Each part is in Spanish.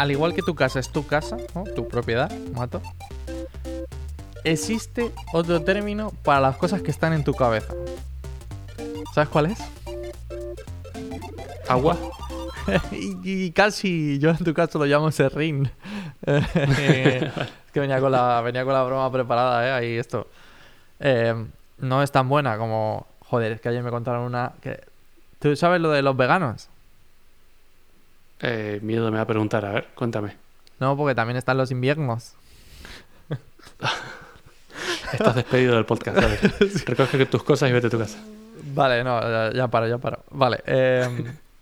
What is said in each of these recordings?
al igual que tu casa es tu casa, tu propiedad, mato, existe otro término para las cosas que están en tu cabeza. ¿Sabes cuál es? Agua. y, y casi yo en tu caso lo llamo serrín. es que venía con la, venía con la broma preparada, ¿eh? Ahí esto. Eh, no es tan buena como... Joder, es que ayer me contaron una... Que... ¿Tú sabes lo de los veganos? Eh, miedo me va a preguntar, a ver, cuéntame. No, porque también están los inviernos. Estás despedido del podcast. Vale. Recoge tus cosas y vete a tu casa. Vale, no, ya, ya paro, ya paro. Vale. eh,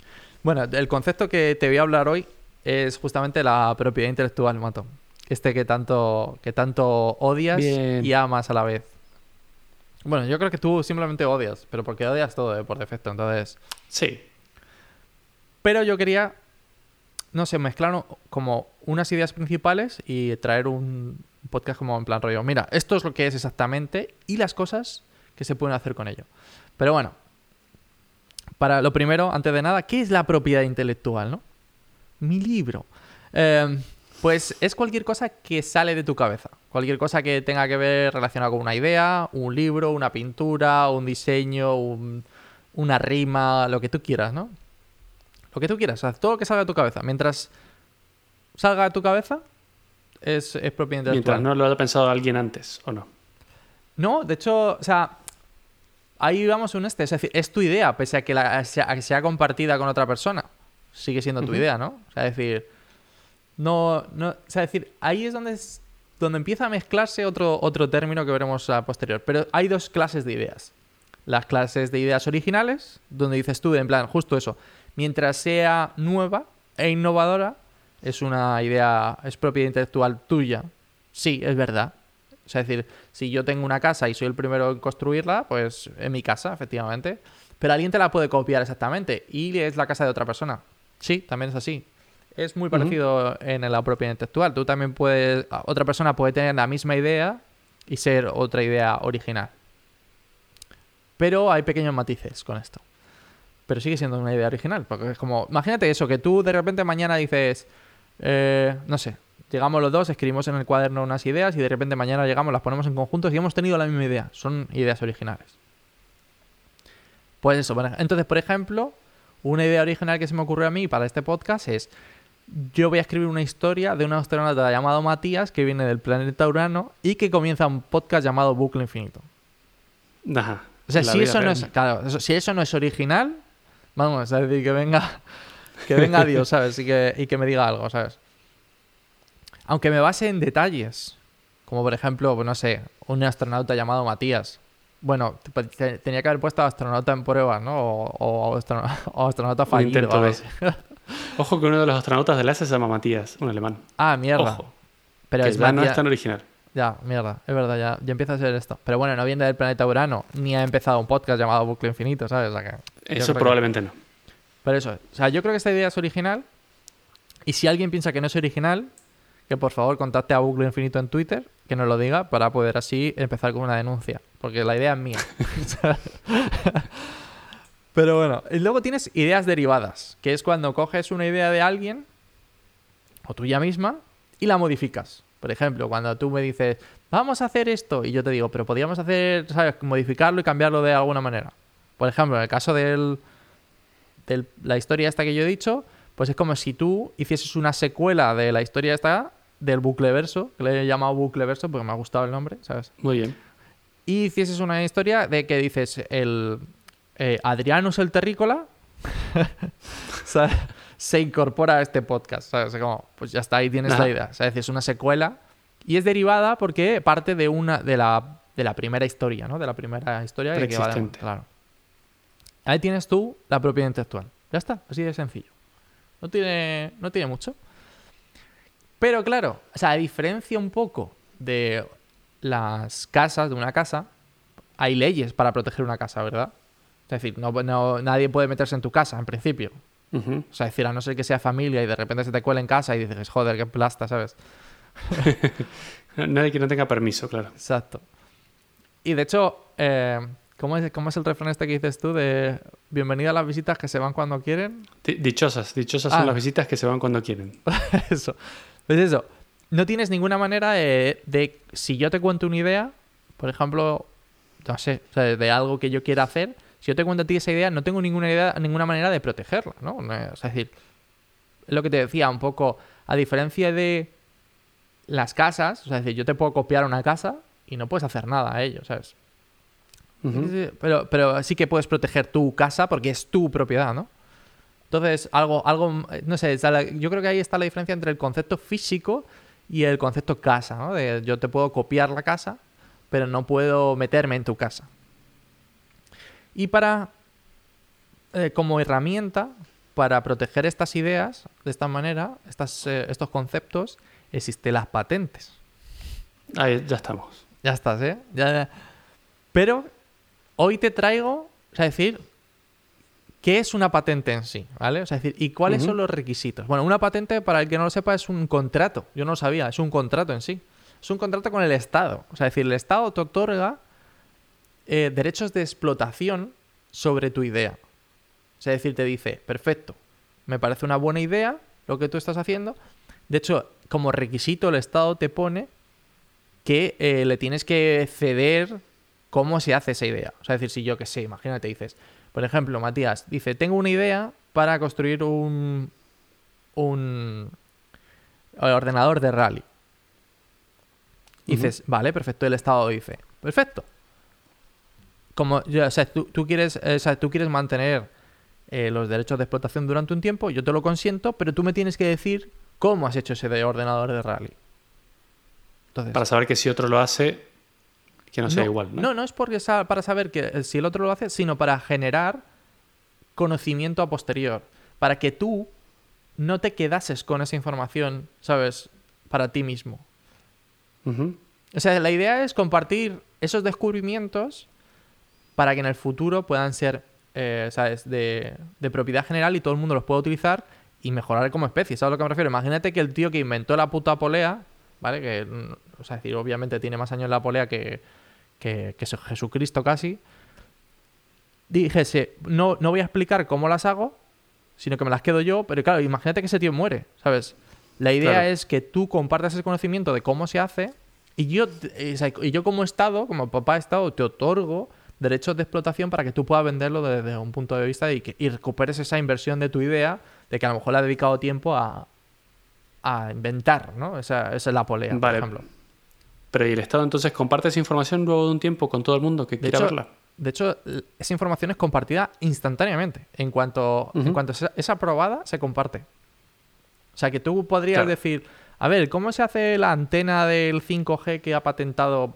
bueno, el concepto que te voy a hablar hoy es justamente la propiedad intelectual, Mato. Este que tanto, que tanto odias Bien. y amas a la vez. Bueno, yo creo que tú simplemente odias, pero porque odias todo eh, por defecto, entonces... Sí. Pero yo quería, no sé, mezclar un- como unas ideas principales y traer un podcast como en plan rollo. Mira, esto es lo que es exactamente y las cosas que se pueden hacer con ello. Pero bueno, para lo primero, antes de nada, ¿qué es la propiedad intelectual, no? Mi libro. Eh, pues es cualquier cosa que sale de tu cabeza. Cualquier cosa que tenga que ver relacionada con una idea, un libro, una pintura, un diseño, un- una rima, lo que tú quieras, ¿no? Lo que tú quieras, sea, todo lo que salga de tu cabeza. Mientras salga de tu cabeza, es, es propiedad. Mientras no lo haya pensado alguien antes, ¿o no? No, de hecho, o sea, ahí vamos un este. Es decir, es tu idea, pese a que, la, sea, a que sea compartida con otra persona. Sigue siendo tu idea, ¿no? O sea, es decir, no, no, o sea, es decir, ahí es donde, es- donde empieza a mezclarse otro, otro término que veremos a posterior. Pero hay dos clases de ideas. Las clases de ideas originales, donde dices tú, en plan, justo eso, mientras sea nueva e innovadora, es una idea, es propiedad intelectual tuya. Sí, es verdad. O sea, es decir, si yo tengo una casa y soy el primero en construirla, pues es mi casa, efectivamente. Pero alguien te la puede copiar exactamente y es la casa de otra persona. Sí, también es así. Es muy parecido en la propiedad intelectual. Tú también puedes, otra persona puede tener la misma idea y ser otra idea original. Pero hay pequeños matices con esto. Pero sigue siendo una idea original. Porque es como, imagínate eso, que tú de repente mañana dices, eh, no sé, llegamos los dos, escribimos en el cuaderno unas ideas y de repente mañana llegamos, las ponemos en conjuntos y hemos tenido la misma idea. Son ideas originales. Pues eso, entonces, por ejemplo, una idea original que se me ocurrió a mí para este podcast es, yo voy a escribir una historia de un astronauta llamado Matías que viene del planeta Urano y que comienza un podcast llamado Bucle Infinito. Ajá. O sea, si eso, no es, claro, eso- si eso no es original, vamos, a decir que venga, que venga Dios, ¿sabes? Y que, y que me diga algo, ¿sabes? Aunque me base en detalles, como por ejemplo, pues no sé, un astronauta llamado Matías. Bueno, te- te- tenía que haber puesto astronauta en pruebas, ¿no? O, o astrono- o astronauta fallido. Ojo que uno de los astronautas de la ESA se llama Matías, un alemán. Ah, mierda. Ojo. Pero que es ya no Matías- es tan original. Ya, mierda, es verdad, ya, ya empieza a ser esto. Pero bueno, no viene del planeta Urano, ni ha empezado un podcast llamado Bucle Infinito, ¿sabes? O sea que- Eso que- probablemente no. Pero eso, o sea, yo creo que esta idea es original. Y si alguien piensa que no es original, que por favor contacte a Bucle Infinito en Twitter, que nos lo diga, para poder así empezar con una denuncia. Porque la idea es mía. Pero bueno, y luego tienes ideas derivadas, que es cuando coges una idea de alguien, o tuya misma, y la modificas. Por ejemplo, cuando tú me dices, vamos a hacer esto, y yo te digo, pero podríamos hacer, ¿sabes? Modificarlo y cambiarlo de alguna manera. Por ejemplo, en el caso del, de la historia esta que yo he dicho, pues es como si tú hicieses una secuela de la historia esta del bucle verso, que le he llamado bucle verso porque me ha gustado el nombre, ¿sabes? Muy bien. Y hicieses una historia de que dices el eh, Adrianus el terrícola ¿sabes? Se incorpora a este podcast, ¿sabes? Como, pues ya está, ahí tienes Ajá. la idea, ¿sabes? Es una secuela y es derivada porque parte de una de la, de la primera historia, ¿no? De la primera historia que va de- claro. Ahí tienes tú la propiedad intelectual. Ya está, así de sencillo. No tiene, no tiene mucho. Pero claro, o sea, a diferencia un poco de las casas, de una casa, hay leyes para proteger una casa, ¿verdad? Es decir, no, no- nadie puede meterse en tu casa, en principio. Ujú. O sea, decir, a no ser que sea familia y de repente se te cuela en casa y dices, joder, qué plasta, ¿sabes? Nadie que no tenga permiso, claro. Exacto. Y de hecho, eh, ¿Cómo es, ¿Cómo es el refrán este que dices tú de bienvenida a las visitas que se van cuando quieren? Di- Dichosas, dichosas Ah. son las visitas que se van cuando quieren. eso. Pues eso. No tienes ninguna manera de, de- Si yo te cuento una idea, por ejemplo, no sé, o sea, de algo que yo quiera hacer, si yo te cuento a ti esa idea, no tengo ninguna idea, ninguna manera de protegerla, ¿no? Es decir, lo que te decía un poco, a diferencia de las casas, o sea, es decir, yo te puedo copiar una casa y no puedes hacer nada a ello, ¿sabes? Pero, pero sí que puedes proteger tu casa porque es tu propiedad, ¿no? Entonces, algo, algo, no sé, yo creo que ahí está la diferencia entre el concepto físico y el concepto casa, ¿no? De yo te puedo copiar la casa, pero no puedo meterme en tu casa. Y para, eh, como herramienta, para proteger estas ideas de esta manera, estas, eh, estos conceptos, existen las patentes. Ahí ya estamos. Ya estás, ¿eh? Ya, ya. Pero hoy te traigo, o sea, decir, ¿qué es una patente en sí? ¿Vale? O sea, decir, ¿y cuáles son los requisitos? Bueno, una patente, para el que no lo sepa, es un contrato. Yo no lo sabía, es un contrato en sí. Es un contrato con el Estado. O sea, decir, el Estado te otorga eh, derechos de explotación sobre tu idea. O sea, decir, te dice, perfecto, me parece una buena idea lo que tú estás haciendo. De hecho, como requisito, el Estado te pone que eh, le tienes que ceder cómo se hace esa idea. O sea, es decir, si yo que sé, imagínate, dices, por ejemplo, Matías dice, tengo una idea para construir un, un ordenador de rally. Dices, vale, perfecto, el Estado dice, perfecto. Como, o sea, tú, tú quieres, eh, o sea, tú quieres mantener eh, los derechos de explotación durante un tiempo, yo te lo consiento, pero tú me tienes que decir cómo has hecho ese de ordenador de rally. Entonces, Para saber que si otro lo hace, que no sea igual, ¿no? no, no es porque sa- para saber que eh, si el otro lo hace, sino para generar conocimiento a posterior. Para que tú no te quedases con esa información, ¿sabes? Para ti mismo. O sea, la idea es compartir esos descubrimientos para que en el futuro puedan ser, eh, ¿sabes?, de, de propiedad general y todo el mundo los pueda utilizar y mejorar como especie. ¿Sabes a lo que me refiero? Imagínate que el tío que inventó la puta polea, ¿vale? Que, mm, o sea, es decir, obviamente tiene más años la polea que, que, que Jesucristo casi. Dijese, no, no voy a explicar cómo las hago, sino que me las quedo yo, pero claro, imagínate que ese tío muere, ¿sabes? La idea Claro. es que tú compartas ese conocimiento de cómo se hace y yo, eh, y yo como Estado, como papá Estado, te otorgo derechos de explotación para que tú puedas venderlo desde un punto de vista y, que, y recuperes esa inversión de tu idea de que a lo mejor le ha dedicado tiempo a, a inventar, ¿no? Esa, esa es la polea, Vale. por ejemplo. Pero ¿y el Estado entonces comparte esa información luego de un tiempo con todo el mundo que De quiera hecho, verla? de hecho, esa información es compartida instantáneamente. En cuanto, en cuanto es aprobada, se comparte. O sea, que tú podrías Claro. decir, a ver, ¿cómo se hace la antena del 5G que ha patentado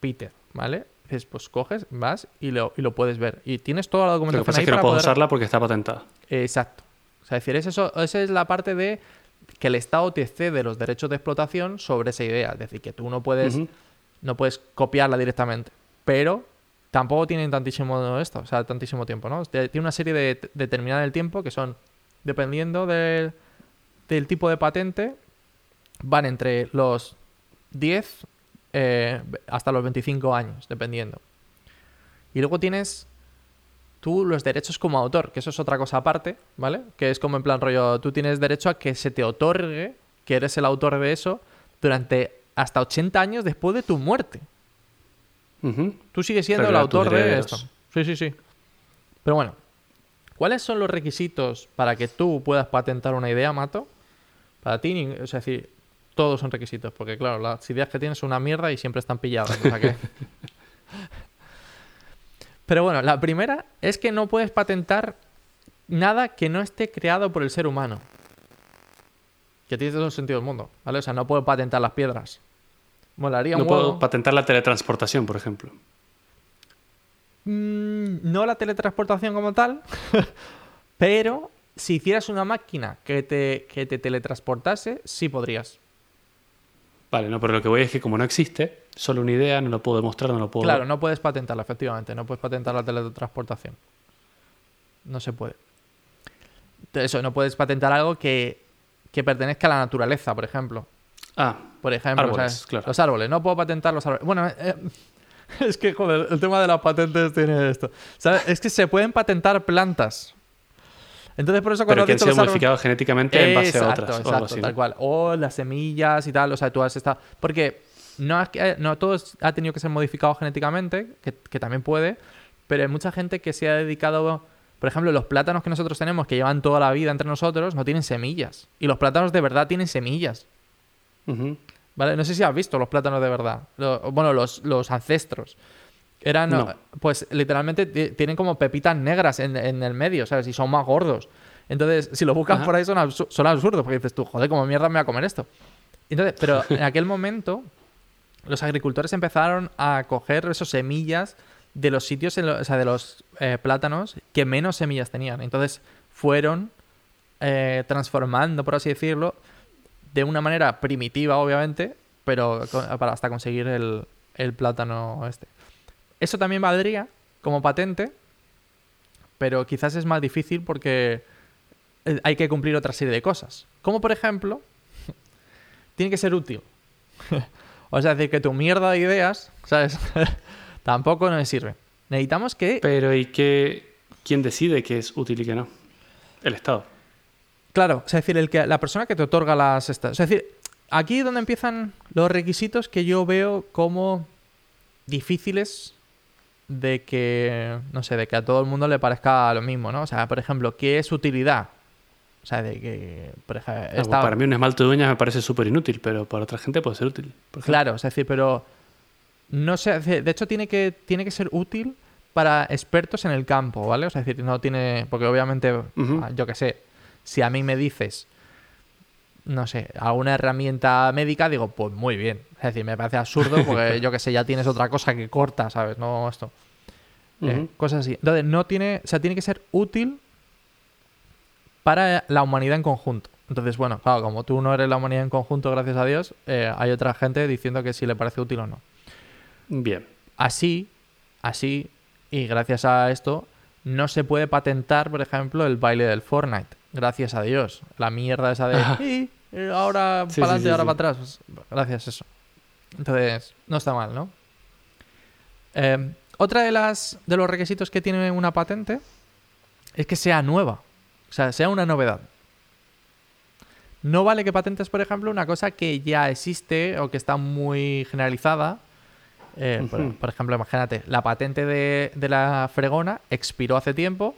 Peter? ¿Vale? Pues coges, vas y lo, y lo puedes ver. Y tienes toda la Lo que documentación pasa ahí es que no puedo poder- usarla porque está patentada. Exacto. O sea, es decir, es eso, esa es la parte de que el Estado te cede los derechos de explotación sobre esa idea. Es decir, que tú no puedes, no puedes copiarla directamente. Pero tampoco tienen tantísimo esto, o sea, tantísimo tiempo, ¿no? Tiene una serie de determinada del tiempo que son, dependiendo del, del tipo de patente, van entre los 10 eh, hasta los 25 años, dependiendo. Y luego tienes tú los derechos como autor, que eso es otra cosa aparte, ¿vale? Que es como en plan rollo, tú tienes derecho a que se te otorgue que eres el autor de eso durante hasta 80 años después de tu muerte. Tú sigues siendo el autor de esto. Sí, sí, sí. Pero bueno, ¿cuáles son los requisitos para que tú puedas patentar una idea, Mato? Para ti, o sea, es decir, todos son requisitos, porque claro, las ideas que tienes son una mierda y siempre están pilladas. o sea que- Pero bueno, la primera es que no puedes patentar nada que no esté creado por el ser humano. Que tiene todo el sentido del mundo, ¿vale? O sea, no puedo patentar las piedras. Molaría No puedo patentar la teletransportación, por ejemplo. Mm, no la teletransportación como tal, pero si hicieras una máquina que te, que te teletransportase, sí podrías. Vale, no, pero lo que voy es que como no existe, solo una idea, no lo puedo demostrar, no lo puedo... Claro, no puedes patentarla, efectivamente. No puedes patentar la teletransportación. No se puede. Eso, no puedes patentar algo que, que pertenezca a la naturaleza, por ejemplo. Ah, Por ejemplo, Árboles, ¿sabes? claro. los árboles. No puedo patentar los árboles. Bueno, eh, es que, joder, el tema de las patentes tiene esto. ¿Sabes? Es que se pueden patentar plantas. Entonces, por eso cuando Pero que han sido modificados genéticamente en base a Exacto, otras. o algo exacto, ¿no? tal cual. O las semillas y tal, o sea, tú has estado... Porque no, es que, no todo ha tenido que ser modificado genéticamente, que, que también puede, pero hay mucha gente que se ha dedicado... Por ejemplo, los plátanos que nosotros tenemos, que llevan toda la vida entre nosotros, no tienen semillas. Y los plátanos de verdad tienen semillas. ¿Vale? No sé si has visto los plátanos de verdad. Bueno, los, los ancestros. Eran, No. pues literalmente ti- tienen como pepitas negras en, en el medio, ¿sabes? Y son más gordos. Entonces, si lo buscas Ajá. por ahí son, son absurdos, porque dices tú, joder, ¿cómo mierda me voy a comer esto? Entonces, pero en aquel momento, los agricultores empezaron a coger esas semillas de los sitios, en lo- o sea, de los eh, plátanos que menos semillas tenían. Entonces, fueron eh, transformando, por así decirlo, de una manera primitiva, obviamente, pero para hasta conseguir el, el plátano este. Eso también valdría como patente, pero quizás es más difícil porque eh, hay que cumplir otra serie de cosas. Como por ejemplo, tiene que ser útil. o sea, decir, que tu mierda de ideas, ¿sabes? Tampoco nos sirve. Necesitamos que Pero ¿y qué, quién decide qué es útil y qué no? El Estado. Claro, es decir, el que, la persona que te otorga las. Es decir, aquí es donde empiezan los requisitos que yo veo como difíciles de que, no sé, de que a todo el mundo le parezca lo mismo, ¿no? O sea, por ejemplo, ¿qué es utilidad? O sea, de que, por ejemplo, Ah, pues Para mí un esmalte de uñas me parece súper inútil, pero para otra gente puede ser útil. Claro, es decir, pero no sé, de hecho tiene que, tiene que ser útil para expertos en el campo, ¿vale? O sea, es decir, no tiene, porque obviamente, yo qué sé, si a mí me dices, no sé, alguna herramienta médica, digo, pues muy bien. Es decir, me parece absurdo porque yo qué sé, ya tienes otra cosa que corta, ¿sabes? No esto. Eh, cosas así. Entonces, no tiene, o sea, tiene que ser útil para la humanidad en conjunto. Entonces, bueno, claro, como tú no eres la humanidad en conjunto, gracias a Dios, eh, hay otra gente diciendo que si le parece útil o no. Bien. Así, así, y gracias a esto, no se puede patentar, por ejemplo, el baile del Fortnite. Gracias a Dios. La mierda esa de Ajá. "Sí, eh, ahora Sí, para adelante, sí, ahora para atrás. Pues, gracias eso. Entonces, no está mal, ¿no? Eh, otra de las de los requisitos que tiene una patente es que sea nueva. O sea, sea una novedad. No vale que patentes, por ejemplo, una cosa que ya existe o que está muy generalizada. Eh, por, ejemplo, imagínate, la patente de, de la fregona expiró hace tiempo,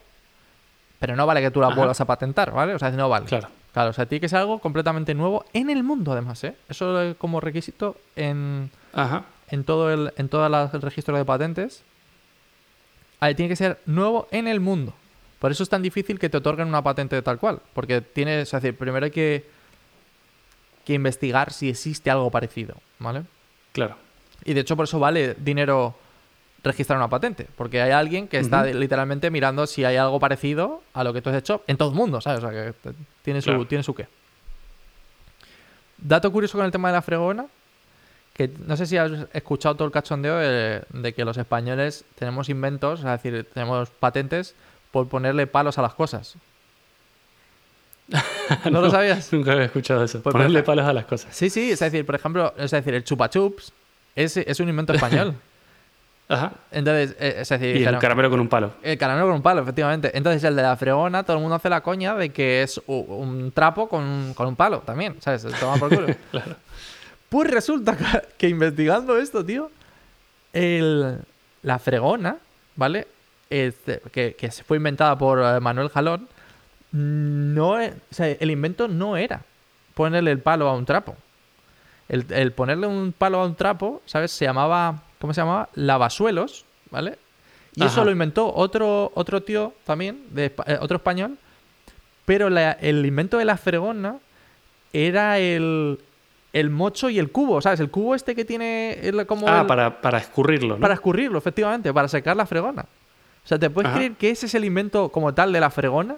pero no vale que tú la Ajá. vuelvas a patentar, ¿vale? O sea, no vale. Claro. Claro, o sea, tiene que ser algo completamente nuevo en el mundo, además, ¿eh? Eso es como requisito en, Ajá. en todo el, en las- el registro de patentes. Ahí tiene que ser nuevo en el mundo. Por eso es tan difícil que te otorguen una patente tal cual. Porque tienes, es decir, primero hay que, que investigar si existe algo parecido, ¿vale? Claro. Y de hecho por eso vale dinero registrar una patente. Porque hay alguien que está literalmente mirando si hay algo parecido a lo que tú has hecho en todo el mundo, ¿sabes? O sea, que tiene su, Claro. tiene su qué. Dato curioso con el tema de la fregona, que no sé si has escuchado todo el cachondeo de, de que los españoles tenemos inventos, es decir, tenemos patentes por ponerle palos a las cosas. ¿No, lo sabías? Nunca había escuchado eso. Pues, Ponerle palos a las cosas. Sí, sí, es decir, por ejemplo, es decir, el chupa chups es, es un invento español. Ajá. Entonces, eh, es decir, Y el caramelo con un palo. el caramelo con un palo, efectivamente. Entonces, el de la fregona, todo el mundo hace la coña de que es un trapo con, con un palo también, ¿sabes? Toma por culo. Claro. Pues resulta que, que investigando esto, tío, el, la fregona, ¿vale? Este, que, que se fue inventada por eh, Manuel Jalón, no e- o sea, el invento no era ponerle el palo a un trapo. El, el ponerle un palo a un trapo, ¿sabes? Se llamaba, ¿cómo se llamaba? Lavasuelos, ¿vale? Y eso lo inventó otro, otro tío también, de, eh, otro español, pero la- el invento de la fregona era el, el mocho y el cubo, ¿sabes? El cubo este que tiene el- como Ah, el- para, para escurrirlo, ¿no? para escurrirlo, efectivamente, para secar la fregona. O sea, ¿te puedes Ajá. creer que ese es el invento como tal de la fregona?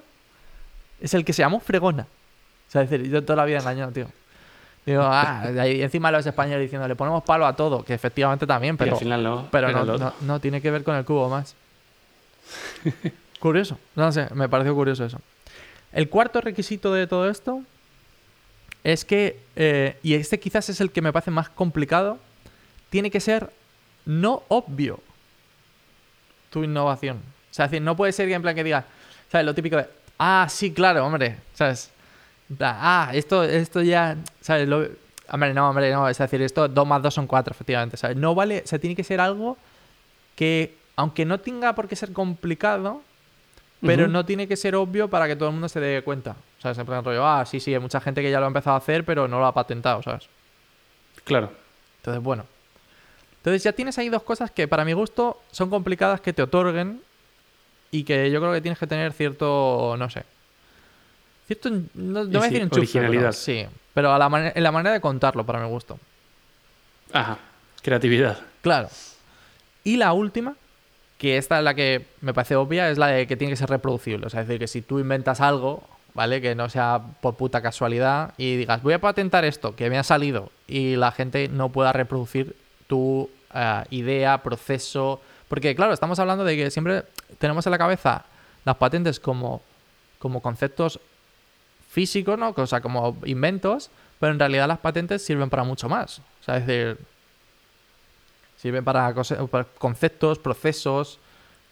Es el que se llamó fregona. O sea, es decir, yo toda la vida engañado, tío. Digo, ah, y encima los españoles diciendo, le ponemos palo a todo, que efectivamente también, Y pero, al final no. pero no, no, no, tiene que ver con el cubo más. curioso, no sé, me pareció curioso eso. El cuarto requisito de todo esto es que, eh, y este quizás es el que me parece más complicado, tiene que ser no obvio tu innovación. O sea, es decir, no puede ser que en plan que digas, ¿sabes? Lo típico de, ah, sí, claro, hombre, ¿sabes? Ah, esto, esto ya, ¿sabes? Lo, hombre, no, hombre, no, es decir, esto 2 más 2 son 4, efectivamente, ¿sabes? No vale, o sea, tiene que ser algo que, aunque no tenga por qué ser complicado, pero no tiene que ser obvio para que todo el mundo se dé cuenta. ¿Sabes? En plan rollo, ah, sí, sí, hay mucha gente que ya lo ha empezado a hacer, pero no lo ha patentado, ¿sabes? Claro. Entonces, bueno. Entonces ya tienes ahí dos cosas que para mi gusto son complicadas que te otorguen y que yo creo que tienes que tener cierto, no sé. Cierto, no, no voy a decir enchufe, originalidad. pero sí, pero a la en la manera de contarlo para mi gusto. Ajá. Creatividad. Claro. Y la última, que esta es la que me parece obvia, es la de que tiene que ser reproducible. O sea, es decir, que si tú inventas algo, ¿vale? Que no sea por puta casualidad y digas, voy a patentar esto, que me ha salido, y la gente no pueda reproducir tu eh, idea, proceso. Porque, claro, estamos hablando de que siempre tenemos en la cabeza las patentes como, como conceptos físicos, ¿no? O sea, como inventos, pero en realidad las patentes sirven para mucho más. O sea, es decir, sirven para, para conceptos, procesos,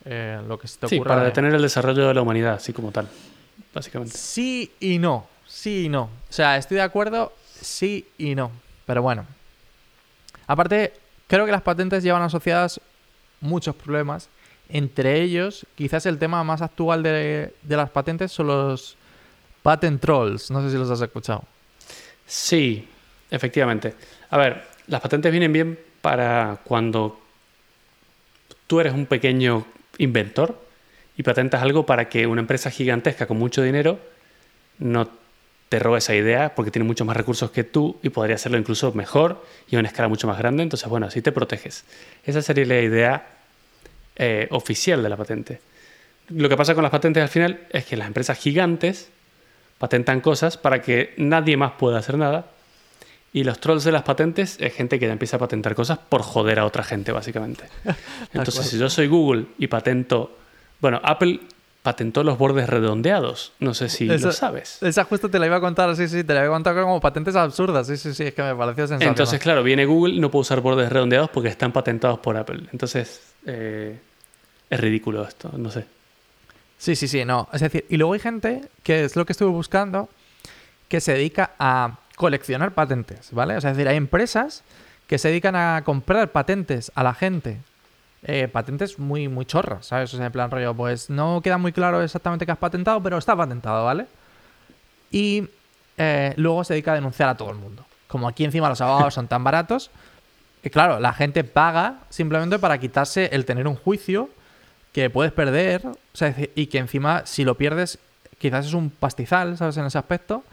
eh, lo que se te Sí, ocurra. para de- detener el desarrollo de la humanidad, así como tal. Básicamente. Sí y no. Sí y no. O sea, estoy de acuerdo, sí y no. Pero bueno. Aparte, creo que las patentes llevan asociadas muchos problemas. Entre ellos, quizás el tema más actual de, de las patentes son los patent trolls. No sé si los has escuchado. Sí, efectivamente. A ver, las patentes vienen bien para cuando tú eres un pequeño inventor y patentas algo para que una empresa gigantesca con mucho dinero no te robe esa idea porque tiene muchos más recursos que tú y podría hacerlo incluso mejor y a una escala mucho más grande. Entonces, bueno, así te proteges. Esa sería la idea eh, oficial de la patente. Lo que pasa con las patentes al final es que las empresas gigantes patentan cosas para que nadie más pueda hacer nada. Y los trolls de las patentes es gente que ya empieza a patentar cosas por joder a otra gente, básicamente. Entonces, si yo soy Google y patento. Bueno, Apple patentó los bordes redondeados. No sé si lo sabes. Esa justo te la iba a contar, sí, sí, te la iba a contar como patentes absurdas. Sí, sí, sí, es que me pareció sensacional. Entonces, claro, viene Google y no puede usar bordes redondeados porque están patentados por Apple. Entonces, eh, es ridículo esto, no sé. Sí, sí, sí, no. Es decir, y luego hay gente, que es lo que estuve buscando, que se dedica a coleccionar patentes, ¿vale? O sea, es decir, hay empresas que se dedican a comprar patentes a la gente. eh, patentes muy, muy chorras, ¿sabes? O sea, en plan rollo, pues no queda muy claro exactamente qué has patentado, pero está patentado, ¿vale? Y eh, luego se dedica a denunciar a todo el mundo. Como aquí encima los abogados son tan baratos, que claro, la gente paga simplemente para quitarse el tener un juicio que puedes perder, o sea, y que encima si lo pierdes quizás es un pastizal, ¿sabes? En ese aspecto.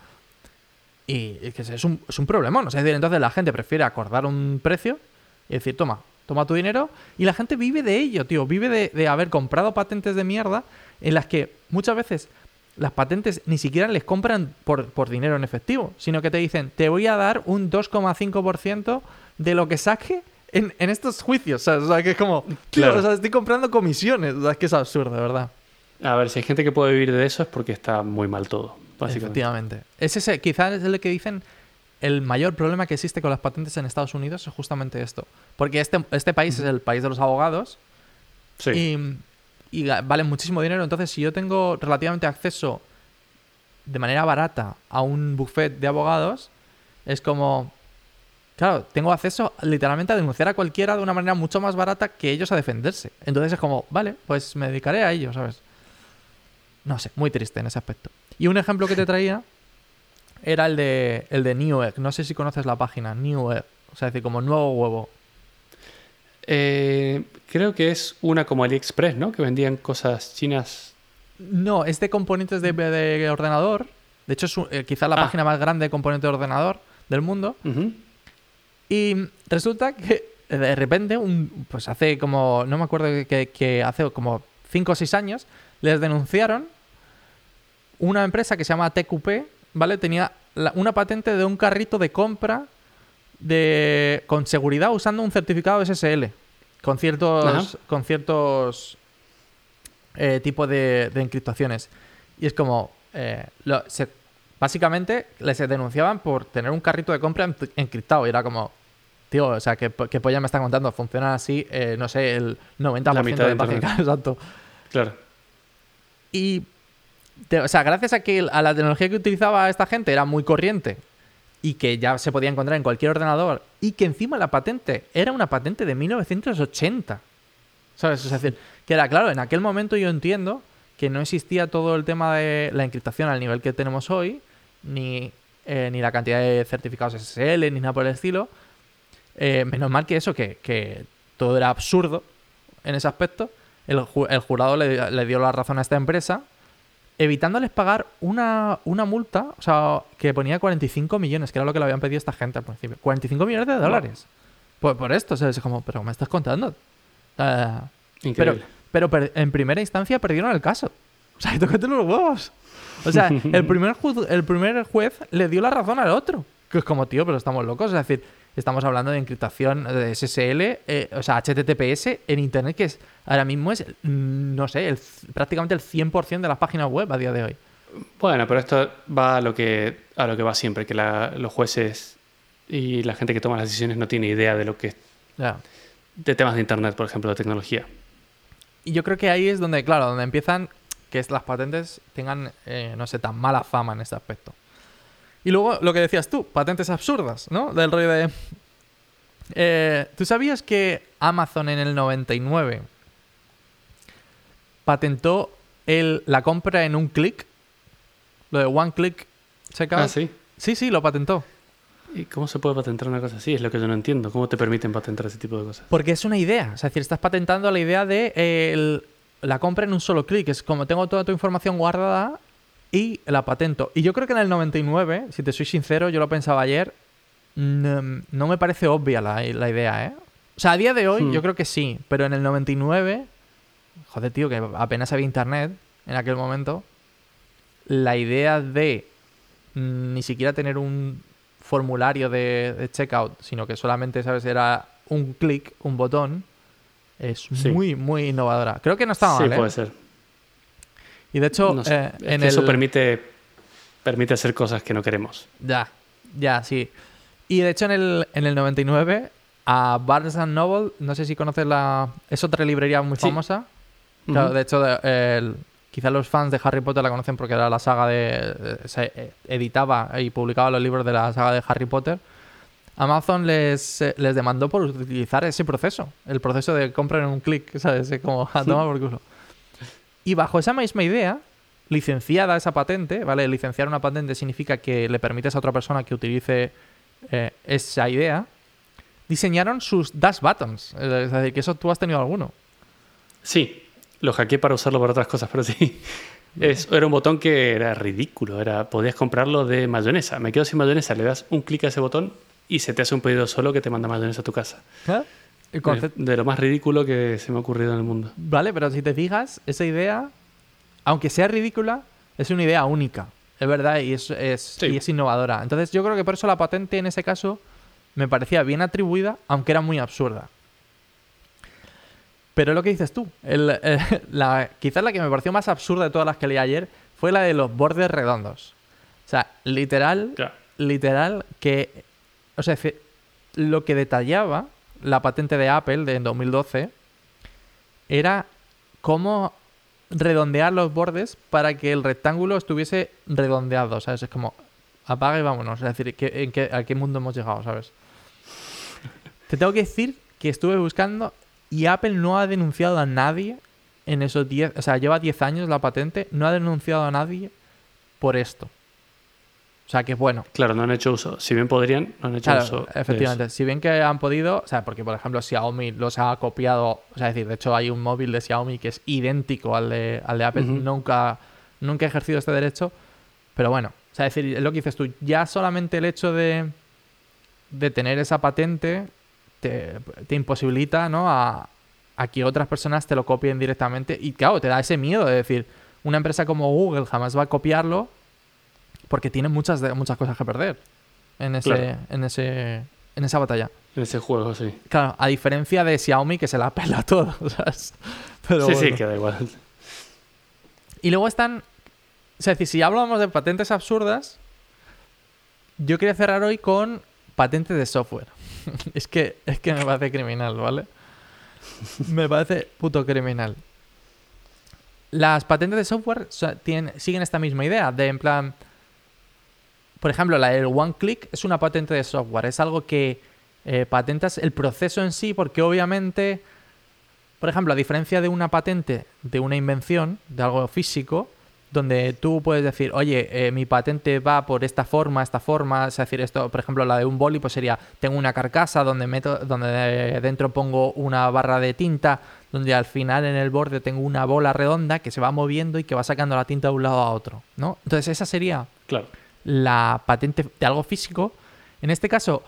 Y es que es un, es un problemón. O sea, es decir, entonces la gente prefiere acordar un precio y decir, toma, toma tu dinero. Y la gente vive de ello, tío. Vive de, de haber comprado patentes de mierda en las que muchas veces las patentes ni siquiera les compran por, por dinero en efectivo, sino que te dicen, te voy a dar un 2,5% de lo que saque en, en estos juicios. ¿sabes? O sea, que es como, Claro. o sea, estoy comprando comisiones. O sea, es que es absurdo, de verdad. A ver, si hay gente que puede vivir de eso es porque está muy mal todo, básicamente. Efectivamente. Es ese, quizás es el que dicen el mayor problema que existe con las patentes en Estados Unidos es justamente esto. Porque este, este país es el país de los abogados Sí. y, y valen muchísimo dinero. Entonces, si yo tengo relativamente acceso de manera barata a un buffet de abogados, es como. Claro, tengo acceso literalmente a denunciar a cualquiera de una manera mucho más barata que ellos a defenderse. Entonces es como, vale, pues me dedicaré a ello, ¿sabes? No sé, muy triste en ese aspecto. Y un ejemplo que te traía era el de, el de Newegg. No sé si conoces la página, Newegg. O sea, es decir, como nuevo huevo. Eh, creo que es una como AliExpress, ¿no? Que vendían cosas chinas. No, es de componentes de, de ordenador. De hecho, es un- eh, quizás la Ah. página más grande de componentes de ordenador del mundo. Ujú. Y resulta que de repente, un, pues hace como, no me acuerdo que, que hace como 5 o 6 años, les denunciaron una empresa que se llama TQP, ¿vale? Tenía la- una patente de un carrito de compra de, con seguridad usando un certificado SSL, con ciertos, Ajá. con ciertos eh, tipos de, de encriptaciones. Y es como, eh, lo- se- básicamente les denunciaban por tener un carrito de compra en- encriptado y era como, tío, o sea, ¿qué, qué polla me está contando? Funciona así, eh, no sé, el 90% La mitad de de páginas, Internet. exacto. Claro. Y, te- o sea, gracias a que a la tecnología que utilizaba esta gente era muy corriente y que ya se podía encontrar en cualquier ordenador y que encima la patente era una patente de 1980. ¿Sabes? Es decir, que era claro, en aquel momento yo entiendo que no existía todo el tema de la encriptación al nivel que tenemos hoy, ni, eh, ni la cantidad de certificados SSL, ni nada por el estilo. Eh, menos mal que eso, que, que todo era absurdo en ese aspecto. El, ju- el jurado le, le dio la razón a esta empresa, evitándoles pagar una, una multa, o sea, que ponía 45 millones, que era lo que le habían pedido esta gente al principio. 45 millones de dólares. Por, por esto, o sea, es como, pero ¿me estás contando? Pero, Increíble. pero per- en primera instancia perdieron el caso. O sea, tócate los huevos. O sea, el primer, el primer juez le dio la razón al otro. Que es como, tío, pero estamos locos. Es decir, estamos hablando de encriptación de SSL, eh, o sea, HTTPS en Internet, que es ahora mismo es, mm, no sé, el, prácticamente el 100% de las páginas web a día de hoy. Bueno, pero esto va a lo que, a lo que va siempre, que la- los jueces y la gente que toma las decisiones no tiene idea de lo que Ya. de temas de internet, por ejemplo, de tecnología. Y yo creo que ahí es donde, claro, donde empiezan que las patentes tengan, eh, no sé, tan mala fama en este aspecto. Y luego lo que decías tú, patentes absurdas, ¿no? Del rollo de... Eh, ¿Tú sabías que Amazon en el 99 patentó el, la compra en un clic? Lo de one click checkout. Ah, sí. Sí, sí, lo patentó. ¿Y cómo se puede patentar una cosa así? Es lo que yo no entiendo. ¿Cómo te permiten patentar ese tipo de cosas? Porque es una idea. Es decir, estás patentando la idea de eh, el- la compra en un solo clic. Es como tengo toda tu información guardada y la patento. Y yo creo que en el 99, si te soy sincero, yo lo pensaba ayer, no, no me parece obvia la, la idea, ¿eh? O sea, a día de hoy Hmm. yo creo que sí, pero en el 99, joder, tío, que apenas había internet en aquel momento, la idea de mm, ni siquiera tener un formulario de, de checkout, sino que solamente, ¿sabes? Era un clic, un botón, es Sí. muy, muy innovadora. Creo que no está sí, mal, ¿eh? puede ser. Y de hecho, No sé. eh, Es en que Eso el- permite, permite hacer cosas que no queremos. Ya, ya, sí. Y de hecho en el, en el 99 a Barnes Noble, no sé si conoces la... Es otra librería muy Sí. famosa. Claro, Ujú. de hecho, el- quizás los fans de Harry Potter la conocen porque era la saga de... de- Se eh, editaba y publicaba los libros de la saga de Harry Potter. Amazon les, eh, les demandó por utilizar ese proceso. El proceso de compra en un clic, ¿sabes? Es como a tomar por culo. Y bajo esa misma idea, licenciada esa patente, ¿vale? Licenciar una patente significa que le permites a otra persona que utilice eh, esa idea, diseñaron sus dash buttons. Es decir, que eso tú has tenido alguno. Sí, lo hackeé para usarlo para otras cosas, pero sí. Es, era un botón que era ridículo. Era, podías comprarlo de mayonesa. Me quedo sin mayonesa. Le das un clic a ese botón y se te hace un pedido solo que te manda mayonesa a tu casa. El concepto- De lo más ridículo que se me ha ocurrido en el mundo. Vale, pero si te fijas, esa idea, aunque sea ridícula, es una idea única. Es verdad, y es, es, Sí. y es innovadora. Entonces yo creo que por eso la patente en ese caso me parecía bien atribuida, aunque era muy absurda. Pero es lo que dices tú. El- eh, la, quizás la que me pareció más absurda de todas las que leí ayer fue la de los bordes redondos. O sea, literal, Claro. literal que o sea lo que detallaba la patente de Apple de en 2012 era cómo redondear los bordes para que el rectángulo estuviese redondeado sabes es como apaga y vámonos. Es decir ¿qué- en a qué mundo hemos llegado sabes te tengo que decir que estuve buscando y Apple no ha denunciado a nadie en esos 10 o sea lleva 10 años la patente no ha denunciado a nadie por esto o sea que es bueno Claro, no han hecho uso. Si bien podrían, no han hecho Claro, uso. de efectivamente. Si bien que han podido, o sea, porque por ejemplo Xiaomi los ha copiado, o sea, es decir, de hecho hay un móvil de Xiaomi que es idéntico al de, al de Apple, nunca, nunca ha ejercido este derecho, pero bueno, o sea, es decir, es lo que dices tú, ya solamente el hecho de, de tener esa patente te, te imposibilita, ¿no? A, a que otras personas te lo copien directamente y claro, te da ese miedo de decir, una empresa como Google jamás va a copiarlo porque tiene muchas, muchas cosas que perder en ese, Claro. en ese, en esa batalla. En ese juego, sí. Claro, a diferencia de Xiaomi que se la pela todo, ¿sabes? Pero sí, bueno. sí, queda igual. Y luego están, es decir, si hablamos de patentes absurdas, yo quería cerrar hoy con patentes de software. es, que, es que me parece criminal, ¿vale? me parece puto criminal. Las patentes de software tienen, siguen esta misma idea, de en plan... Por ejemplo, la del one click es una patente de software, es algo que eh, patentas el proceso en sí, porque obviamente, por ejemplo, a diferencia de una patente de una invención, de algo físico, donde tú puedes decir, oye, eh, mi patente va por esta forma, esta forma, es decir, esto, por ejemplo, la de un boli, pues sería, tengo una carcasa donde meto, donde dentro pongo una barra de tinta, donde al final en el borde tengo una bola redonda que se va moviendo y que va sacando la tinta de un lado a otro, ¿no? Entonces esa sería claro. La patente de algo físico. En este caso,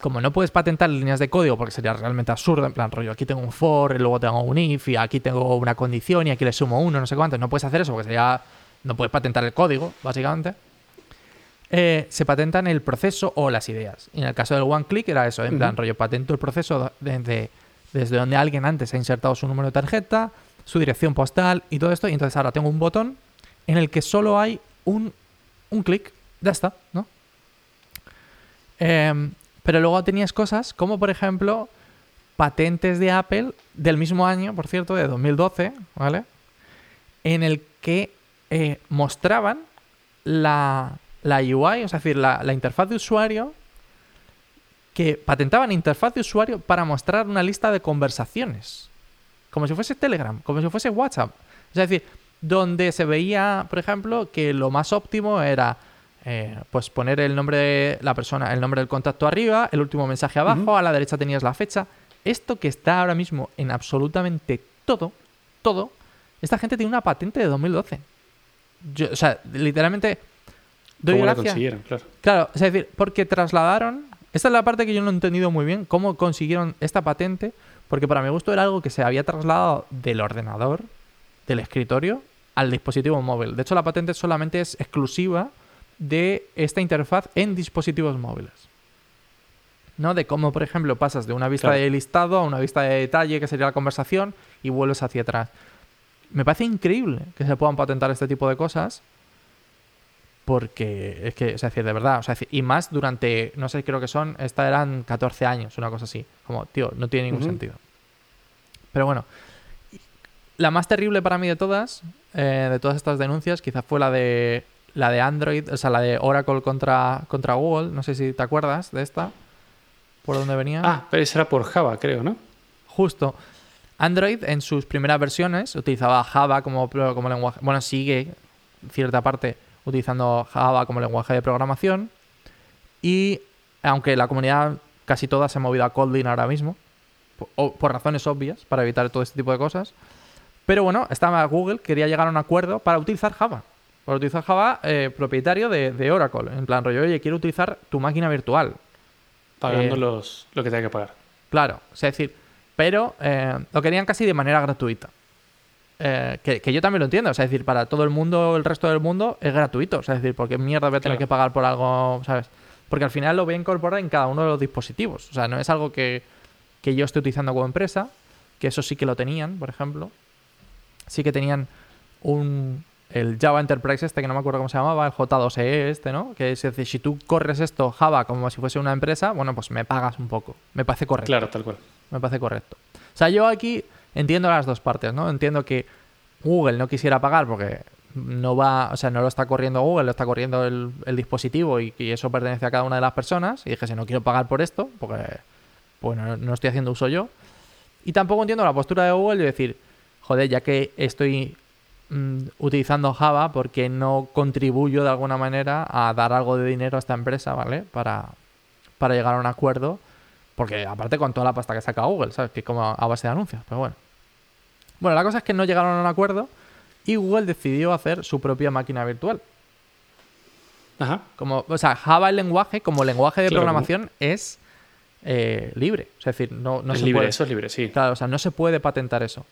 como no puedes patentar líneas de código porque sería realmente absurdo, en plan rollo, aquí tengo un for, y luego tengo un if, y aquí tengo una condición y aquí le sumo uno, no sé cuánto, no puedes hacer eso porque sería, no puedes patentar el código, básicamente. Eh, se patentan el proceso o las ideas. Y en el caso del one click era eso, en plan rollo, patento el proceso desde, desde donde alguien antes ha insertado su número de tarjeta, su dirección postal y todo esto, y entonces ahora tengo un botón en el que solo hay un, un clic, ya está, ¿no? Eh, pero luego tenías cosas como, por ejemplo, patentes de Apple del mismo año, por cierto, de 2012, ¿vale? En el que eh, mostraban la, la, UI, es decir, la, la interfaz de usuario, que patentaban interfaz de usuario para mostrar una lista de conversaciones. Como si fuese Telegram, como si fuese WhatsApp. Es decir, donde se veía, por ejemplo, que lo más óptimo era eh, pues poner el nombre de la persona, el nombre del contacto arriba, el último mensaje abajo, a la derecha tenías la fecha. Esto que está ahora mismo en absolutamente todo, todo, esta gente tiene una patente de 2012. o sea, literalmente doy ¿Cómo gracias. la consiguieron? Claro. Claro, es decir, porque trasladaron. Esta es la parte que yo no he entendido muy bien, cómo consiguieron esta patente, porque para mi gusto era algo que se había trasladado del ordenador, del escritorio, al dispositivo móvil. De hecho, la patente solamente es exclusiva de esta interfaz en dispositivos móviles. ¿No? De cómo, por ejemplo, pasas de una vista de listado a una vista de detalle, que sería la conversación, y vuelves hacia atrás. Me parece increíble que se puedan patentar este tipo de cosas. Porque es que, o sea, de verdad, o sea, y más durante, no sé, creo que son, esta eran 14 años, una cosa así. Como, tío, no tiene ningún sentido. Pero bueno, la más terrible para mí de todas, eh, de todas estas denuncias, quizás fue la de la de Android, o sea, la de Oracle contra, contra Google, no sé si te acuerdas de esta, por dónde venía. Ah, pero esa era por Java, creo, ¿no? Justo. Android en sus primeras versiones utilizaba Java como, como lenguaje, bueno, sigue cierta parte utilizando Java como lenguaje de programación y aunque la comunidad casi toda se ha movido a Kotlin ahora mismo, por, por razones obvias, para evitar todo este tipo de cosas, pero bueno, estaba Google, quería llegar a un acuerdo para utilizar Java para utilizar Java eh, propietario de, Oracle. En plan, rollo, oye, quiero utilizar tu máquina virtual. Pagando eh, los, lo que tenga que pagar. Claro, es decir, pero eh, lo querían casi de manera gratuita. Que, yo también lo entiendo, es decir, para todo el mundo, el resto del mundo, es gratuito. Es decir, porque mierda voy a tener que pagar por algo, ¿sabes? Porque al final lo voy a incorporar en cada uno de los dispositivos. O sea, no es algo que, que yo esté utilizando como empresa, que eso sí que lo tenían, por ejemplo. Sí que tenían un, el Java Enterprise este, que no me acuerdo cómo se llamaba, el J2E este, ¿no? Que es decir, si tú corres esto Java como si fuese una empresa, bueno, pues me pagas un poco. Me parece correcto. Claro, tal cual. Me parece correcto. O sea, yo aquí entiendo las dos partes, ¿no? Entiendo que Google no quisiera pagar porque no va, o sea, no lo está corriendo Google, lo está corriendo el, dispositivo y, eso pertenece a cada una de las personas. Y dije, si no quiero pagar por esto, porque pues no, estoy haciendo uso yo. Y tampoco entiendo la postura de Google de decir, joder, ya que estoy Mm, utilizando Java porque no contribuyo de alguna manera a dar algo de dinero a esta empresa, ¿vale? Para, para llegar a un acuerdo. Porque aparte con toda la pasta que saca Google, ¿sabes? Que como a base de anuncios, pero bueno. Bueno, la cosa es que no llegaron a un acuerdo y Google decidió hacer su propia máquina virtual. Ajá. Como, o sea, Java el lenguaje, como lenguaje de programación, es eh, libre. Es decir, no, no es se libre, puede. eso es libre, sí. Claro, o sea, no se puede patentar eso.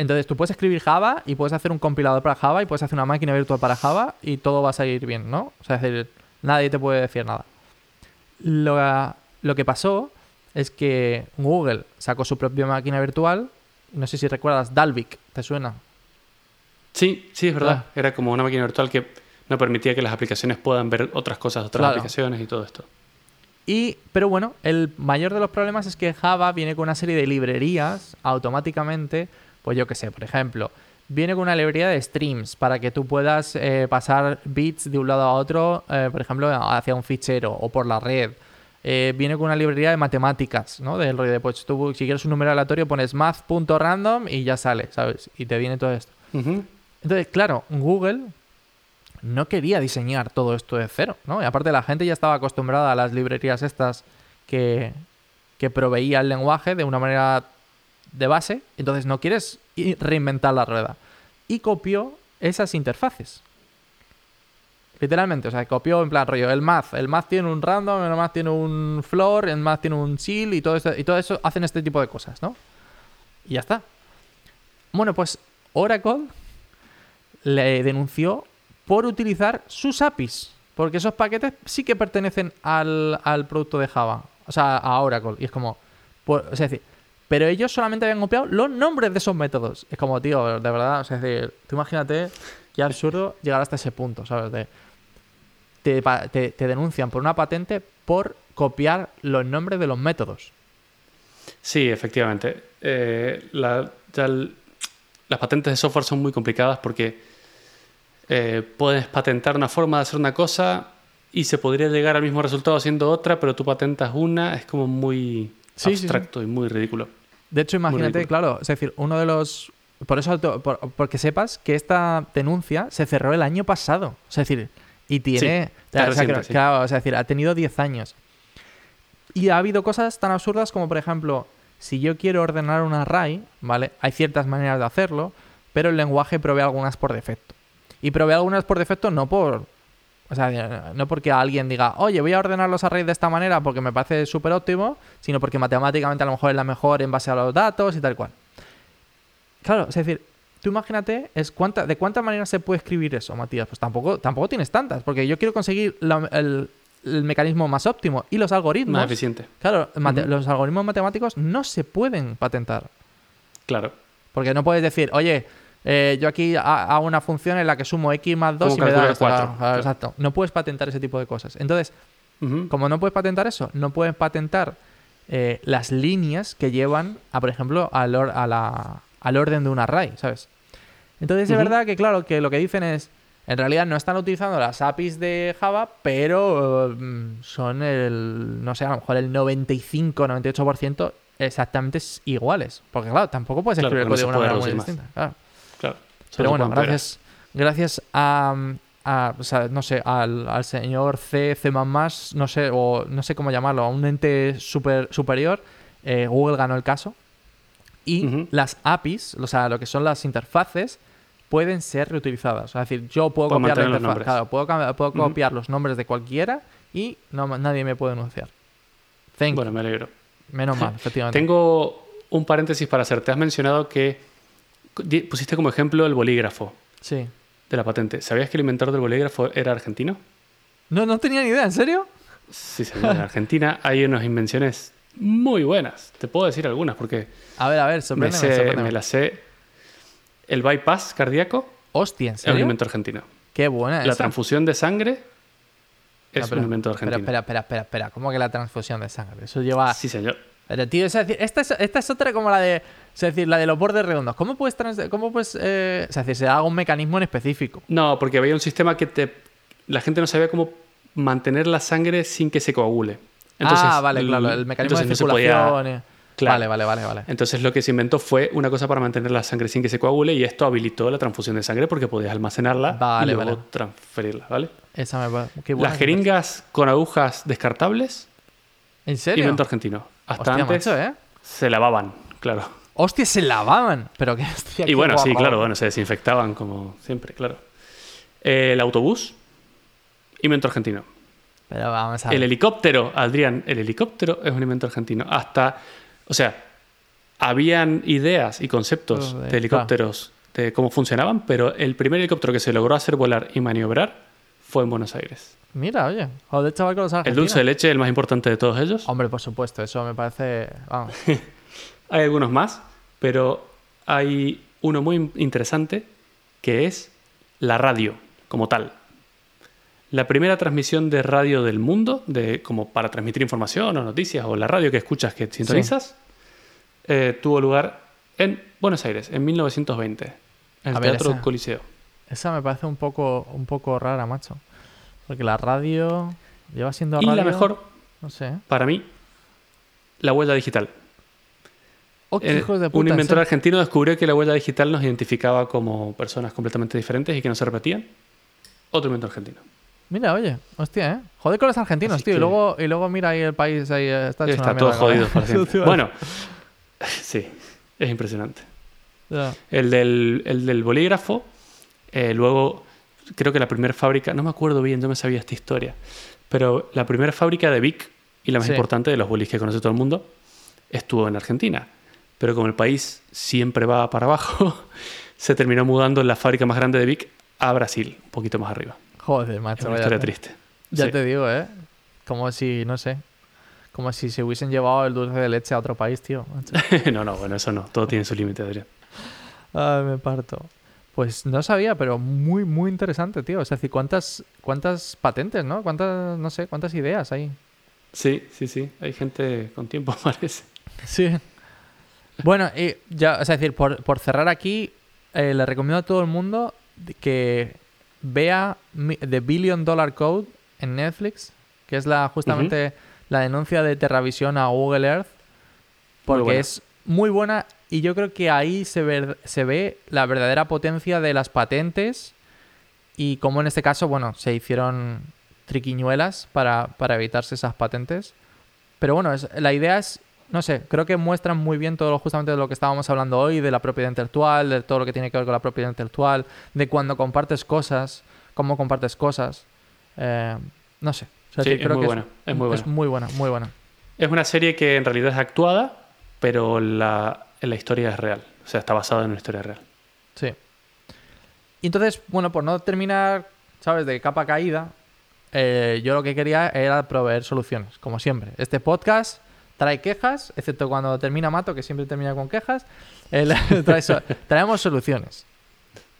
Entonces tú puedes escribir Java y puedes hacer un compilador para Java y puedes hacer una máquina virtual para Java y todo va a salir bien, ¿no? O sea, es decir, nadie te puede decir nada. Lo, que pasó es que Google sacó su propia máquina virtual. No sé si recuerdas, Dalvik, ¿te suena? Sí, sí, es verdad. Era como una máquina virtual que no permitía que las aplicaciones puedan ver otras cosas, otras aplicaciones y todo esto. Y, pero bueno, el mayor de los problemas es que Java viene con una serie de librerías automáticamente, pues yo qué sé, por ejemplo, viene con una librería de streams para que tú puedas eh, pasar bits de un lado a otro, eh, por ejemplo, hacia un fichero o por la red. Eh, viene con una librería de matemáticas, ¿no? Del rollo de, pues tú si quieres un número aleatorio pones math.random y ya sale, ¿sabes? Y te viene todo esto. Entonces, claro, Google no quería diseñar todo esto de cero, ¿no? Y aparte la gente ya estaba acostumbrada a las librerías estas que, que proveía el lenguaje de una manera de base, entonces no quieres reinventar la rueda. Y copió esas interfaces. Literalmente, o sea, copió en plan rollo el math. El math tiene un random, el math tiene un floor, el math tiene un chill y todo, esto, y todo eso hacen este tipo de cosas, ¿no? Y ya está. Bueno, pues Oracle le denunció por utilizar sus APIs. Porque esos paquetes sí que pertenecen al, producto de Java. O sea, a Oracle. Y es como. Pues, es decir, pero ellos solamente habían copiado los nombres de esos métodos. Es como, tío, de verdad. O sea, es decir, tú imagínate qué absurdo llegar hasta ese punto, ¿sabes? te, denuncian por una patente por copiar los nombres de los métodos. Sí, efectivamente. Eh, las patentes de software son muy complicadas porque eh, puedes patentar una forma de hacer una cosa y se podría llegar al mismo resultado haciendo otra, pero tú patentas una, es como muy abstracto y muy ridículo. De hecho, imagínate, claro, es decir, uno de los... Por eso, porque sepas que esta denuncia se cerró el año pasado. Es decir, y tiene... claro, es decir, ha tenido 10 años. Y ha habido cosas tan absurdas como, por ejemplo, si yo quiero ordenar un array, ¿vale? Hay ciertas maneras de hacerlo, pero el lenguaje provee algunas por defecto. Y provee algunas por defecto no por... O sea, no porque alguien diga, oye, voy a ordenar los arrays de esta manera porque me parece súper óptimo, sino porque matemáticamente a lo mejor es la mejor en base a los datos y tal cual. Claro, es decir, tú imagínate es cuánta, de cuántas maneras se puede escribir eso, Matías. Pues tampoco, tampoco tienes tantas, porque yo quiero conseguir el, mecanismo más óptimo y los algoritmos. Más eficiente. Claro, los algoritmos matemáticos no se pueden patentar. Claro. Porque no puedes decir, oye, eh, yo aquí hago una función en la que sumo x más 2 y me da 4. Exacto. No puedes patentar ese tipo de cosas. Entonces, como no puedes patentar eso, no puedes patentar eh, las líneas que llevan, a, por ejemplo, al, al orden de un array, ¿sabes? Entonces es verdad que, claro, que lo que dicen es, en realidad no están utilizando las APIs de Java, pero mm, son el, no sé, a lo mejor el 95-98% exactamente iguales. Porque, claro, tampoco puedes escribir el código de una manera muy distinta. Claro. Claro. Pero bueno, gracias, gracias a, no sé, al, señor C, C++, no sé, o no sé cómo llamarlo, a un ente super, superior, eh, Google ganó el caso. Y las APIs, o sea, lo que son las interfaces, pueden ser reutilizadas. Es decir, yo puedo, copiar la puedo, copiar los nombres de cualquiera y no, nadie me puede denunciar. bueno, me alegro. Menos mal, efectivamente. Tengo un paréntesis para hacer. Te has mencionado que pusiste como ejemplo el bolígrafo. Sí. De la patente. ¿Sabías que el inventor del bolígrafo era argentino? No, no tenía ni idea, ¿en serio? Sí, señor. En Argentina hay unas invenciones muy buenas. Te puedo decir algunas porque. A ver, a ver, me, sé, me la sé. El bypass cardíaco. Hostia, ¿en serio? Es un invento argentino. Qué buena. La transfusión de sangre es un invento argentino. Espera, espera, espera, espera. ¿Cómo que la transfusión de sangre? Eso lleva. Sí, señor. Pero, tío, esta, es, esta es otra como la de. Es decir, la de los bordes redondos. ¿Cómo puedes. cómo puedes eh, es decir, se haga un mecanismo en específico. No, porque había un sistema que te. La gente no sabía cómo mantener la sangre sin que se coagule. ah, vale, claro. El mecanismo de circulación. Vale, vale, vale, vale. Entonces lo que se inventó fue una cosa para mantener la sangre sin que se coagule y esto habilitó la transfusión de sangre porque podías almacenarla y luego transferirla, ¿vale? Esa me Qué Las jeringas con agujas descartables. ¿En serio? Invento argentino. Hasta antes ¿eh? se lavaban, claro. Hostia, se lavaban. Pero qué Y bueno, sí, claro, bueno, se desinfectaban como siempre, claro. el autobús, invento argentino. Pero vamos a El helicóptero, Adrián, el helicóptero es un invento argentino. Hasta, o sea, habían ideas y conceptos de helicópteros de cómo funcionaban, pero el primer helicóptero que se logró hacer volar y maniobrar fue en Buenos Aires. Mira, oye, joder, chaval con los El dulce de leche, el más importante de todos ellos. Hombre, por supuesto, eso me parece. Vamos. hay algunos más, pero hay uno muy interesante que es la radio como tal. la primera transmisión de radio del mundo, de, como para transmitir información o noticias o la radio que escuchas, que sintonizas, eh, tuvo lugar en Buenos Aires, en 1920, en el Teatro Coliseo. Esa me parece un poco, un poco rara, macho. Porque la radio lleva siendo radio... Y la mejor, no sé. para mí, la huella digital. Oh, eh, un inventor argentino descubrió que la huella digital nos identificaba como personas completamente diferentes y que no se repetían. Otro inventor argentino. Mira, oye, hostia, ¿eh? Joder con los argentinos, tío. Y, luego, y luego mira ahí el país, ahí está Está todo jodido bueno, sí, es impresionante. El, del, el del bolígrafo, eh, luego creo que la primera fábrica, no me acuerdo bien, yo me sabía esta historia, pero la primera fábrica de Vic y la más importante de los bolis que conoce todo el mundo estuvo en Argentina pero como el país siempre va para abajo, se terminó mudando la fábrica más grande de Vic a Brasil, un poquito más arriba. Joder, macho. Es una historia triste. Ya te digo, ¿eh? Como si, no sé, como si se hubiesen llevado el dulce de leche a otro país, tío. no, no, bueno, eso no. Todo tiene su límite, Adrián. Ay, me parto. Pues no sabía, pero muy, muy interesante, tío. Es decir, ¿cuántas, cuántas patentes, ¿no? ¿Cuántas, no sé, cuántas ideas hay? Sí, sí, sí. Hay gente con tiempo, parece. Sí. Bueno, y ya, es decir, por, cerrar aquí, eh, le recomiendo a todo el mundo que vea The Billion Dollar Code en Netflix, que es la justamente la denuncia de Terravisión a Google Earth, porque es muy buena y yo creo que ahí se ve, se ve la verdadera potencia de las patentes y cómo en este caso, bueno, se hicieron triquiñuelas para, para evitarse esas patentes. Pero bueno, es, la idea es no sé, creo que muestran muy bien todo justamente de lo que estábamos hablando hoy, de la propiedad intelectual, de todo lo que tiene que ver con la propiedad intelectual, de cuando compartes cosas, cómo compartes cosas. Eh, no sé. sí, es muy buena. Es, muy buena. Es muy buena, muy buena. Es una serie que en realidad es actuada, pero la, la historia es real. O sea, está basada en una historia real. Sí. Y entonces, bueno, por no terminar, ¿sabes?, de capa caída, eh, yo lo que quería era proveer soluciones, como siempre. Este podcast trae quejas, excepto cuando termina Mato, que siempre termina con quejas. traemos soluciones.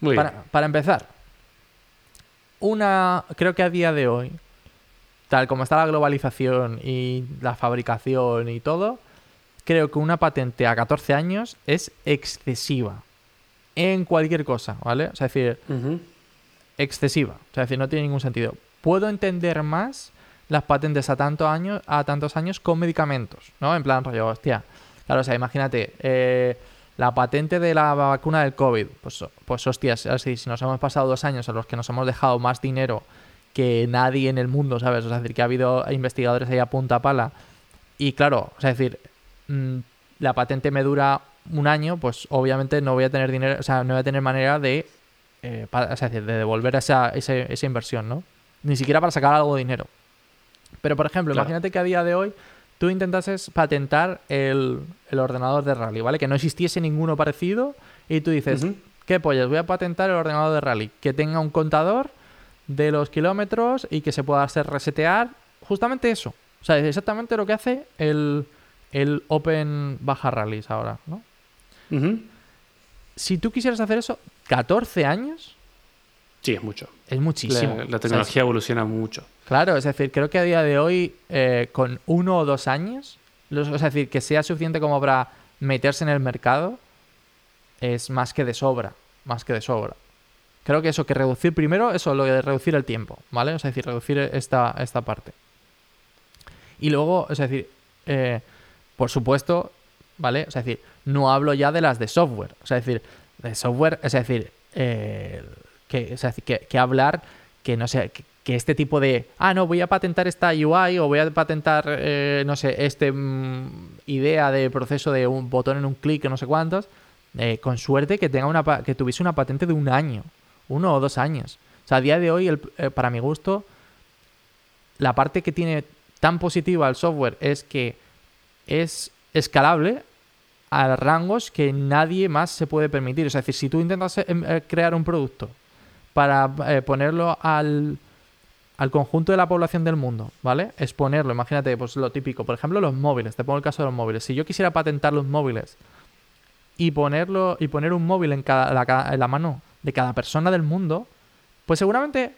Muy para, bien. para empezar, una, creo que a día de hoy, tal como está la globalización y la fabricación y todo, creo que una patente a 14 años es excesiva. En cualquier cosa, ¿vale? O sea, es decir, excesiva. O sea, es decir, no tiene ningún sentido. Puedo entender más las patentes a, tantos años, a tantos años con medicamentos, ¿no? En plan rollo, hostia. Claro, o sea, imagínate, eh, la patente de la vacuna del COVID, pues, pues hostias, así, si nos hemos pasado dos años en los que nos hemos dejado más dinero que nadie en el mundo, ¿sabes? O sea, es decir, que ha habido investigadores ahí a punta pala. Y claro, o sea, es decir, la patente me dura un año, pues obviamente no voy a tener dinero, o sea, no voy a tener manera de, eh, o sea, de devolver esa, esa, esa inversión, ¿no? Ni siquiera para sacar algo de dinero. Pero, por ejemplo, imagínate que a día de hoy tú intentases patentar el, ordenador de rally, ¿vale? Que no existiese ninguno parecido y tú dices, ¿qué pollas? Voy a patentar el ordenador de rally. Que tenga un contador de los kilómetros y que se pueda hacer resetear. Justamente eso. O sea, es exactamente lo que hace el, Open Baja Rallys ahora, ¿no? Si tú quisieras hacer eso, 14 años. Sí, es mucho. Es muchísimo. La, tecnología evoluciona mucho. Claro, es decir, creo que a día de hoy, eh, con uno o dos años, es decir, que sea suficiente como para meterse en el mercado, es más que de sobra, más que de sobra. Creo que eso, que reducir primero, eso, lo de reducir el tiempo, ¿vale? Es decir, reducir esta, esta parte. Y luego, es decir, eh, por supuesto, ¿vale? Es decir, no hablo ya de las de software. O sea, es decir, de software, es decir, eh, que, que, que, hablar que no sé, que este tipo de, ah, no, voy a patentar esta UI o voy a patentar, eh, no sé, este mm, idea de proceso de un botón en un clic, no sé cuántos, eh, con suerte que tenga una que tuviese una patente de un año, uno o dos años. O sea, a día de hoy, el, eh, para mi gusto, la parte que tiene tan positiva el software es que es escalable a rangos que nadie más se puede permitir. Es decir, si tú intentas crear un producto para ponerlo al al conjunto de la población del mundo, ¿vale? Exponerlo, imagínate, pues lo típico, por ejemplo, los móviles, te pongo el caso de los móviles. Si yo quisiera patentar los móviles y ponerlo y poner un móvil en, cada, la, mano de cada persona del mundo, pues seguramente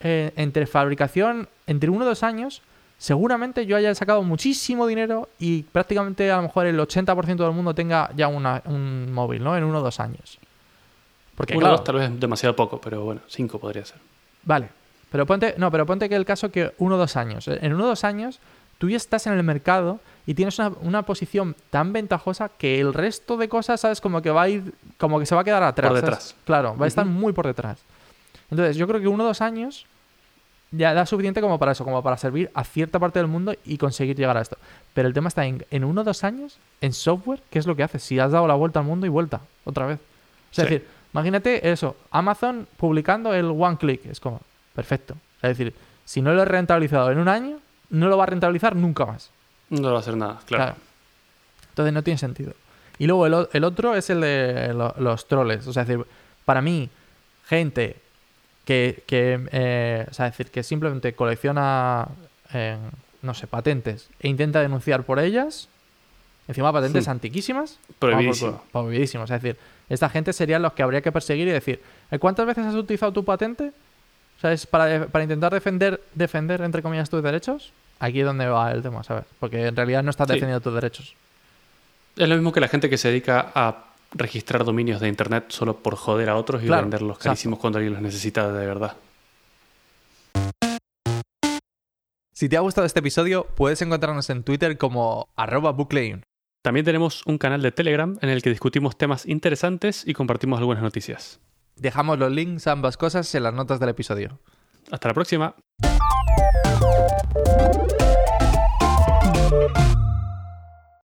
eh, entre fabricación, entre uno o dos años, seguramente yo haya sacado muchísimo dinero y prácticamente a lo mejor el 80% del mundo tenga ya una- un móvil, ¿no? En uno o dos años. Porque, Uno claro, dos tal vez demasiado poco, pero bueno, cinco podría ser. Vale. Pero ponte, no, pero ponte que el caso que uno o dos años. En uno o dos años, tú ya estás en el mercado y tienes una, una posición tan ventajosa que el resto de cosas, ¿sabes? Como que va a ir, como que se va a quedar atrás. Por ¿sabes? detrás. Claro, va a estar muy por detrás. Entonces, yo creo que uno o dos años ya da suficiente como para eso, como para servir a cierta parte del mundo y conseguir llegar a esto. Pero el tema está en, en uno o dos años, en software, ¿qué es lo que haces? Si has dado la vuelta al mundo y vuelta, otra vez. O sea, Sí. Es decir, imagínate eso, Amazon publicando el one click, es como, perfecto. Es decir, si no lo he rentabilizado en un año, no lo va a rentabilizar nunca más. No va a hacer nada, claro. Claro. Entonces no tiene sentido. Y luego el, otro es el de lo- los troles. O sea, es decir, para mí, gente que, que, eh, o sea, decir, que simplemente colecciona, eh, no sé, patentes e intenta denunciar por ellas, encima patentes antiquísimas, Prohibidísimo. vamos por- prohibidísimo. Es decir, esta gente serían los que habría que perseguir y decir, "¿Eh, ¿cuántas veces has utilizado tu patente? O sea, es para, para intentar defender, defender, entre comillas, tus derechos. Aquí es donde va el tema, ¿sabes? Porque en realidad no estás Sí. defendiendo tus derechos. Es lo mismo que la gente que se dedica a registrar dominios de internet solo por joder a otros y Claro, venderlos exacto. carísimos cuando alguien los necesita de verdad. Si te ha gustado este episodio, puedes encontrarnos en Twitter como arroba. También tenemos un canal de Telegram en el que discutimos temas interesantes y compartimos algunas noticias. Dejamos los links a ambas cosas en las notas del episodio. Hasta la próxima.